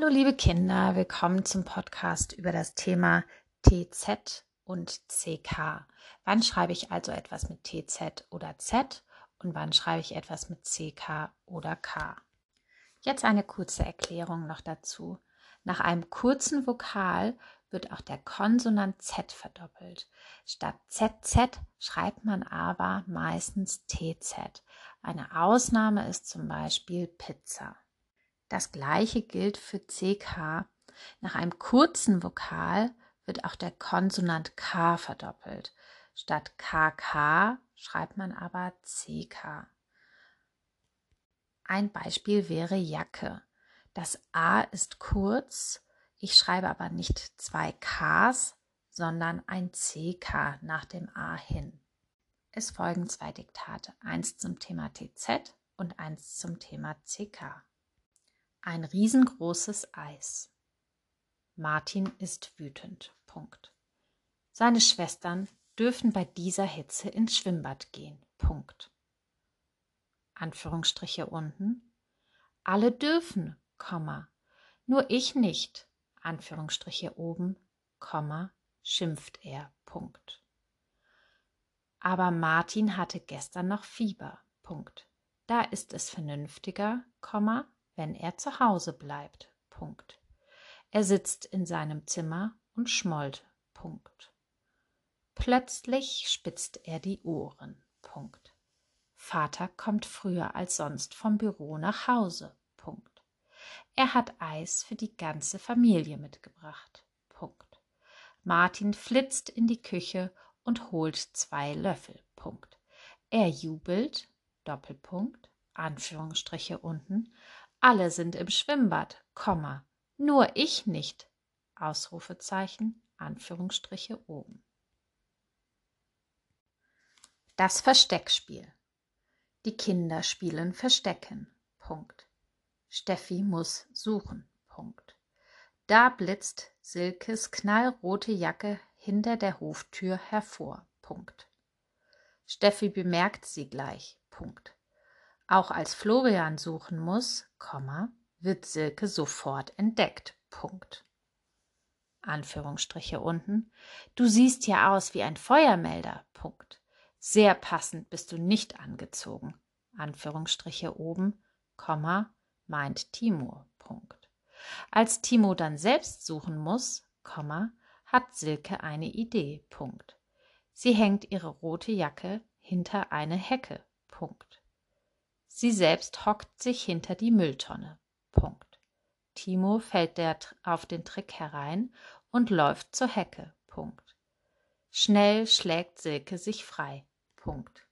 Hallo liebe Kinder, willkommen zum Podcast über das Thema TZ und CK. Wann schreibe ich also etwas mit TZ oder Z und wann schreibe ich etwas mit CK oder K? Jetzt eine kurze Erklärung noch dazu. Nach einem kurzen Vokal wird auch der Konsonant Z verdoppelt. Statt ZZ schreibt man aber meistens TZ. Eine Ausnahme ist zum Beispiel Pizza. Das gleiche gilt für CK. Nach einem kurzen Vokal wird auch der Konsonant K verdoppelt. Statt KK schreibt man aber CK. Ein Beispiel wäre Jacke. Das A ist kurz, ich schreibe aber nicht zwei Ks, sondern ein CK nach dem A hin. Es folgen zwei Diktate, eins zum Thema TZ und eins zum Thema CK. Ein riesengroßes Eis. Martin ist wütend. Punkt. Seine Schwestern dürfen bei dieser Hitze ins Schwimmbad gehen. Punkt. Anführungsstriche unten. Alle dürfen, Komma. Nur ich nicht. Anführungsstriche oben, Komma, schimpft er. Punkt. Aber Martin hatte gestern noch Fieber. Punkt. Da ist es vernünftiger, Komma, wenn er zu Hause bleibt. Punkt. Er sitzt in seinem Zimmer und schmollt. Punkt. Plötzlich spitzt er die Ohren. Punkt. Vater kommt früher als sonst vom Büro nach Hause. Punkt. Er hat Eis für die ganze Familie mitgebracht. Punkt. Martin flitzt in die Küche und holt zwei Löffel. Punkt. Er jubelt. Doppelpunkt. Anführungsstriche unten alle sind im Schwimmbad, Komma, nur ich nicht. Ausrufezeichen, Anführungsstriche oben. Das Versteckspiel. Die Kinder spielen Verstecken. Punkt. Steffi muss suchen. Punkt. Da blitzt Silkes knallrote Jacke hinter der Hoftür hervor. Punkt. Steffi bemerkt sie gleich. Punkt. Auch als Florian suchen muss, wird Silke sofort entdeckt. Punkt. Anführungsstriche unten. Du siehst ja aus wie ein Feuermelder. Punkt. Sehr passend bist du nicht angezogen. Anführungsstriche oben, Komma, meint Timo. Punkt. Als Timo dann selbst suchen muss, Komma, hat Silke eine Idee. Punkt. Sie hängt ihre rote Jacke hinter eine Hecke. Punkt. Sie selbst hockt sich hinter die Mülltonne. Punkt. Timo fällt der, auf den Trick herein und läuft zur Hecke. Punkt. Schnell schlägt Silke sich frei. Punkt.